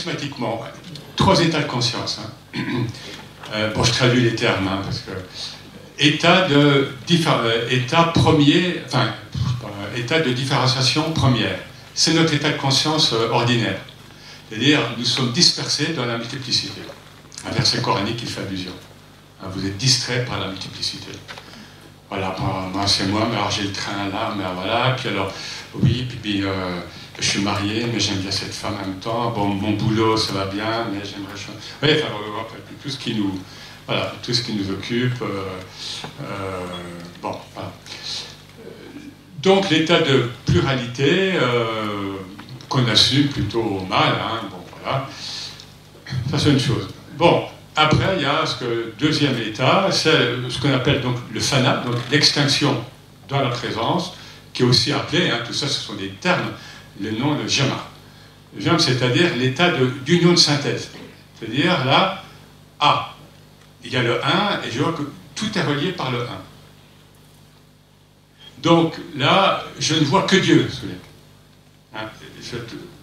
charismatiquement, trois états de conscience. Hein. Euh, bon, je traduis les termes, hein, parce que état de état premier, enfin, état de différenciation première. C'est notre état de conscience ordinaire. C'est-à-dire, nous sommes dispersés dans la multiplicité. Un verset coranique qui fait allusion. Hein, vous êtes distrait par la multiplicité. Voilà, moi, c'est moi, mais alors j'ai le train là, mais voilà, puis alors, oui, puis, euh, je suis marié, mais j'aime bien cette femme en même temps. Bon, mon boulot, ça va bien, mais j'aimerais. Oui, enfin, tout ce qui nous, voilà, tout ce qui nous occupe. Euh, euh, bon, voilà. Donc l'état de pluralité qu'on assume plutôt mal, hein, bon, voilà, ça c'est une chose. Bon, après, il y a ce deuxième état, c'est ce qu'on appelle donc le fana, donc l'extinction dans la présence, qui est aussi appelé, hein, tout ça ce sont des termes, le nom de jama. Jama, c'est-à-dire l'état d'union de, synthèse. C'est-à-dire là, A, il y a le 1, et je vois que tout est relié par le 1. Donc là, je ne vois que Dieu. Hein,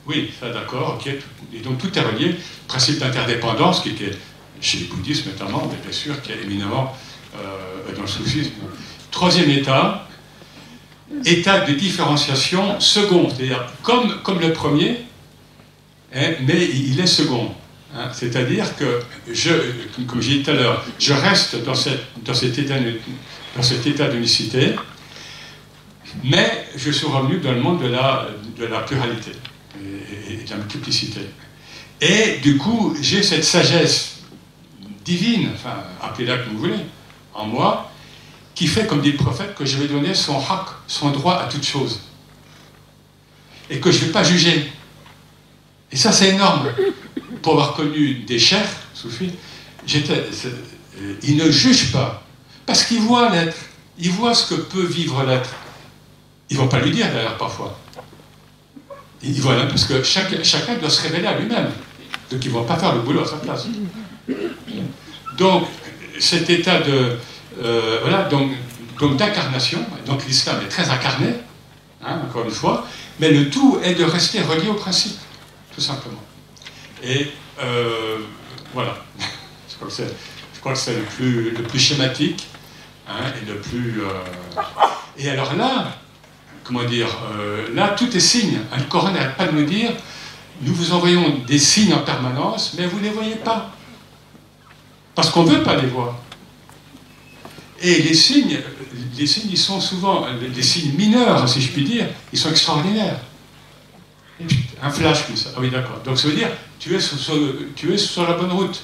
oui, ça d'accord, ok. Et donc tout est relié. Principe d'interdépendance, qui est chez les bouddhistes notamment, mais bien sûr, qui est éminemment euh, dans le soufisme. Troisième état, état de différenciation second, c'est-à-dire comme, comme le premier, hein, mais il est second. Hein. c'est-à-dire que, je, comme j'ai dit tout à l'heure, je reste dans, cette, dans cet état, dans cet état d'unicité, mais je suis revenu dans le monde de la, de la pluralité et, de la multiplicité. Et du coup, j'ai cette sagesse divine, enfin, appelez-la comme vous voulez, en moi, qui fait, comme dit le prophète, que je vais donner son haq, son droit à toute chose. Et que je ne vais pas juger. Et ça, c'est énorme. Pour avoir connu des chers, soufis, j'étais, ils ne jugent pas. Parce qu'ils voient l'être. Ils voient ce que peut vivre l'être. Ils ne vont pas lui dire, d'ailleurs, parfois. Voilà, parce que chacun doit se révéler à lui-même. Donc ils ne vont pas faire le boulot à sa place. Donc, cet état de. Euh, voilà, donc, d'incarnation, donc l'islam est très incarné, hein, encore une fois, mais le tout est de rester relié au principe, tout simplement. Et euh, voilà, je crois que c'est le plus, le plus schématique hein, et le plus. Euh, et alors là, comment dire, là, tout est signe. Le Coran n'arrête pas de nous dire, nous vous envoyons des signes en permanence, mais vous ne les voyez pas. Parce qu'on ne veut pas les voir. Et les signes, les signes, ils sont souvent, des signes mineurs, si je puis dire, ils sont extraordinaires. Un flash comme ça. Ah oui, d'accord. Donc ça veut dire, tu es sur, tu es sur la bonne route.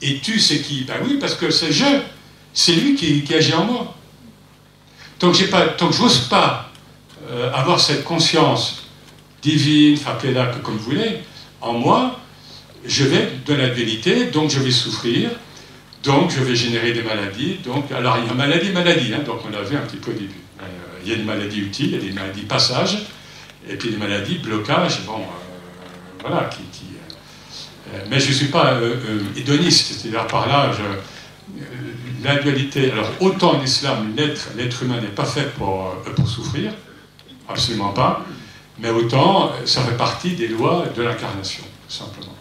Et tu, c'est qui Ben oui, parce que c'est je. C'est lui qui, agit en moi. Tant que, pas, tant que je n'ose pas euh, avoir cette conscience divine, appelez-la comme vous voulez, en moi, je vais de la vérité, donc je vais souffrir, donc je vais générer des maladies. Donc, alors il y a maladie, maladie, hein, donc on vu un petit peu au début. Euh, il y a des maladies utiles, il y a des maladies passage, et puis des maladies blocage, bon, euh, voilà, qui, mais je ne suis pas hédoniste, c'est-à-dire par là, dualité, alors autant en islam, l'être humain n'est pas fait pour, pour souffrir, Absolument pas. Mais autant, ça fait partie des lois de l'incarnation, simplement.